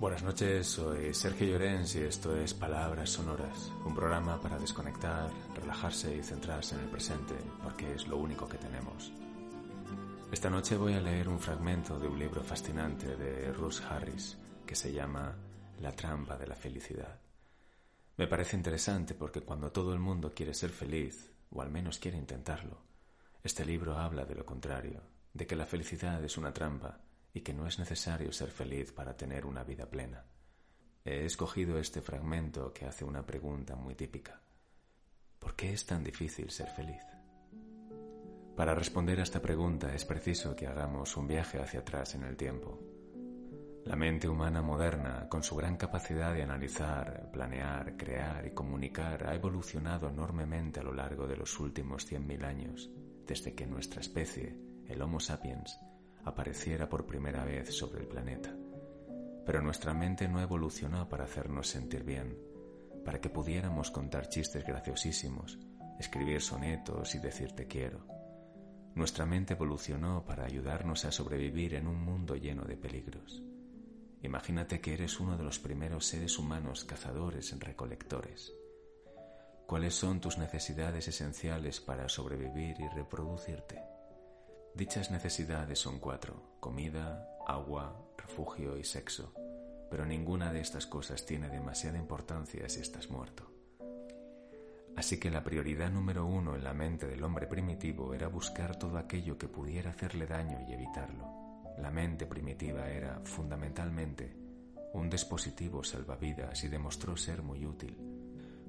Buenas noches, soy Sergio Llorens y esto es Palabras Sonoras, un programa para desconectar, relajarse y centrarse en el presente, porque es lo único que tenemos. Esta noche voy a leer un fragmento de un libro fascinante de Russ Harris que se llama La trampa de la felicidad. Me parece interesante porque cuando todo el mundo quiere ser feliz, o al menos quiere intentarlo, este libro habla de lo contrario, de que la felicidad es una trampa y que no es necesario ser feliz para tener una vida plena. He escogido este fragmento que hace una pregunta muy típica. ¿Por qué es tan difícil ser feliz? Para responder a esta pregunta es preciso que hagamos un viaje hacia atrás en el tiempo. La mente humana moderna, con su gran capacidad de analizar, planear, crear y comunicar, ha evolucionado enormemente a lo largo de los últimos 100.000 años, desde que nuestra especie, el Homo sapiens, apareciera por primera vez sobre el planeta. Pero nuestra mente no evolucionó para hacernos sentir bien, para que pudiéramos contar chistes graciosísimos, escribir sonetos y decir te quiero. Nuestra mente evolucionó para ayudarnos a sobrevivir en un mundo lleno de peligros. Imagínate que eres uno de los primeros seres humanos cazadores recolectores. ¿Cuáles son tus necesidades esenciales para sobrevivir y reproducirte? Dichas necesidades son cuatro, comida, agua, refugio y sexo, pero ninguna de estas cosas tiene demasiada importancia si estás muerto. Así que la prioridad número uno en la mente del hombre primitivo era buscar todo aquello que pudiera hacerle daño y evitarlo. La mente primitiva era, fundamentalmente, un dispositivo salvavidas y demostró ser muy útil.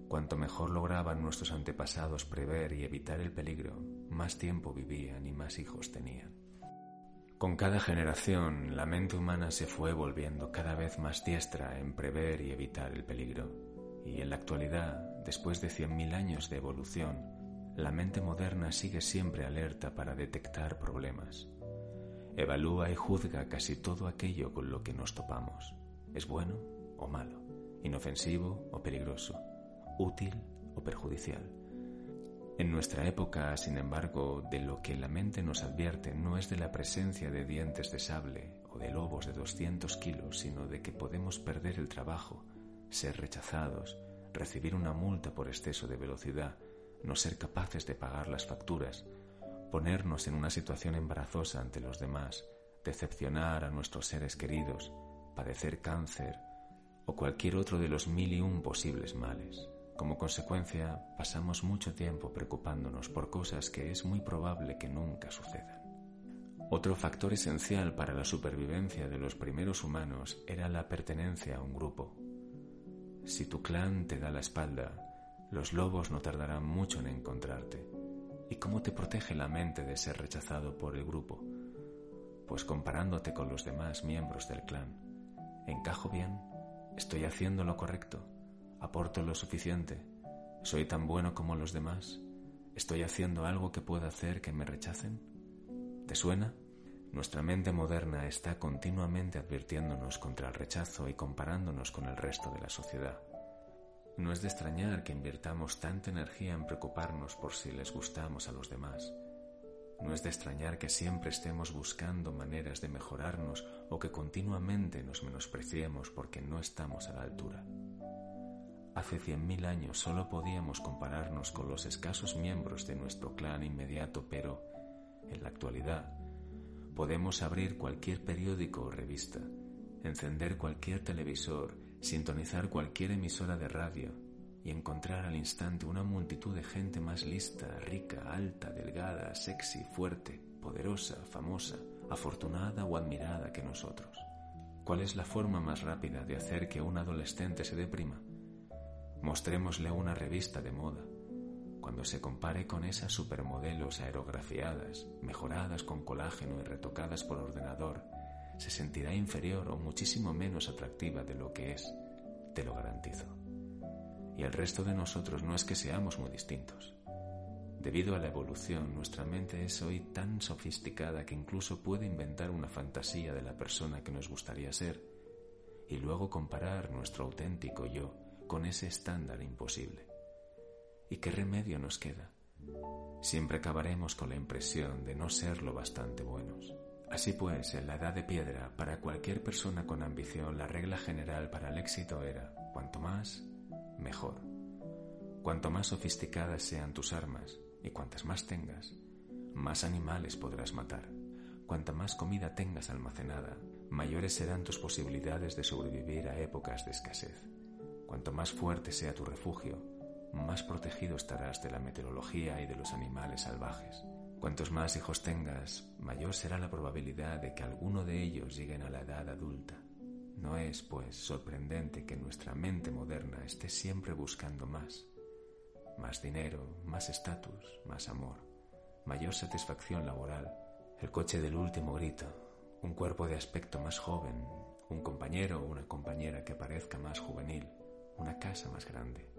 Cuanto mejor lograban nuestros antepasados prever y evitar el peligro, más tiempo vivían y más hijos tenían. Con cada generación, la mente humana se fue volviendo cada vez más diestra en prever y evitar el peligro, y en la actualidad, después de 100.000 años de evolución, la mente moderna sigue siempre alerta para detectar problemas. Evalúa y juzga casi todo aquello con lo que nos topamos. ¿Es bueno o malo? ¿Inofensivo o peligroso? ¿Útil o perjudicial? En nuestra época, sin embargo, de lo que la mente nos advierte no es de la presencia de dientes de sable o de lobos de 200 kilos, sino de que podemos perder el trabajo, ser rechazados, recibir una multa por exceso de velocidad, no ser capaces de pagar las facturas, ponernos en una situación embarazosa ante los demás, decepcionar a nuestros seres queridos, padecer cáncer o cualquier otro de los mil y un posibles males. Como consecuencia, pasamos mucho tiempo preocupándonos por cosas que es muy probable que nunca sucedan. Otro factor esencial para la supervivencia de los primeros humanos era la pertenencia a un grupo. Si tu clan te da la espalda, los lobos no tardarán mucho en encontrarte. ¿Y cómo te protege la mente de ser rechazado por el grupo? Pues comparándote con los demás miembros del clan. ¿Encajo bien? ¿Estoy haciendo lo correcto? ¿Aporto lo suficiente? ¿Soy tan bueno como los demás? ¿Estoy haciendo algo que pueda hacer que me rechacen? ¿Te suena? Nuestra mente moderna está continuamente advirtiéndonos contra el rechazo y comparándonos con el resto de la sociedad. No es de extrañar que invirtamos tanta energía en preocuparnos por si les gustamos a los demás. No es de extrañar que siempre estemos buscando maneras de mejorarnos o que continuamente nos menospreciemos porque no estamos a la altura. Hace cien mil años solo podíamos compararnos con los escasos miembros de nuestro clan inmediato, pero en la actualidad podemos abrir cualquier periódico o revista, encender cualquier televisor, sintonizar cualquier emisora de radio y encontrar al instante una multitud de gente más lista, rica, alta, delgada, sexy, fuerte, poderosa, famosa, afortunada o admirada que nosotros. ¿Cuál es la forma más rápida de hacer que un adolescente se deprima? Mostrémosle una revista de moda. Cuando se compare con esas supermodelos aerografiadas, mejoradas con colágeno y retocadas por ordenador, se sentirá inferior o muchísimo menos atractiva de lo que es, te lo garantizo. Y el resto de nosotros no es que seamos muy distintos. Debido a la evolución, nuestra mente es hoy tan sofisticada que incluso puede inventar una fantasía de la persona que nos gustaría ser y luego comparar nuestro auténtico yo con ese estándar imposible. ¿Y qué remedio nos queda? Siempre acabaremos con la impresión de no ser lo bastante buenos. Así pues, en la edad de piedra, para cualquier persona con ambición, la regla general para el éxito era, cuanto más, mejor. Cuanto más sofisticadas sean tus armas y cuantas más tengas, más animales podrás matar. Cuanta más comida tengas almacenada, mayores serán tus posibilidades de sobrevivir a épocas de escasez. Cuanto más fuerte sea tu refugio, más protegido estarás de la meteorología y de los animales salvajes. Cuantos más hijos tengas, mayor será la probabilidad de que alguno de ellos lleguen a la edad adulta. No es, pues, sorprendente que nuestra mente moderna esté siempre buscando más. Más dinero, más estatus, más amor, mayor satisfacción laboral, el coche del último grito, un cuerpo de aspecto más joven, un compañero o una compañera que parezca más juvenil, una casa más grande.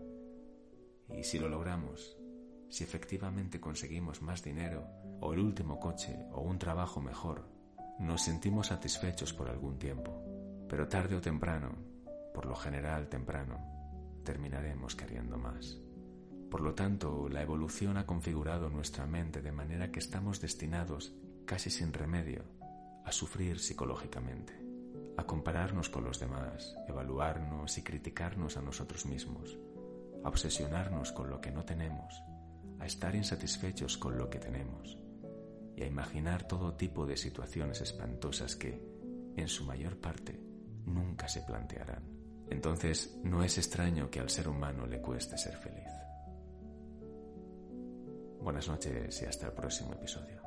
Y si lo logramos, si efectivamente conseguimos más dinero, o el último coche, o un trabajo mejor, nos sentimos satisfechos por algún tiempo, pero tarde o temprano, por lo general temprano, terminaremos queriendo más. Por lo tanto, la evolución ha configurado nuestra mente de manera que estamos destinados, casi sin remedio, a sufrir psicológicamente, a compararnos con los demás, evaluarnos y criticarnos a nosotros mismos, a obsesionarnos con lo que no tenemos, a estar insatisfechos con lo que tenemos y a imaginar todo tipo de situaciones espantosas que, en su mayor parte, nunca se plantearán. Entonces no es extraño que al ser humano le cueste ser feliz. Buenas noches y hasta el próximo episodio.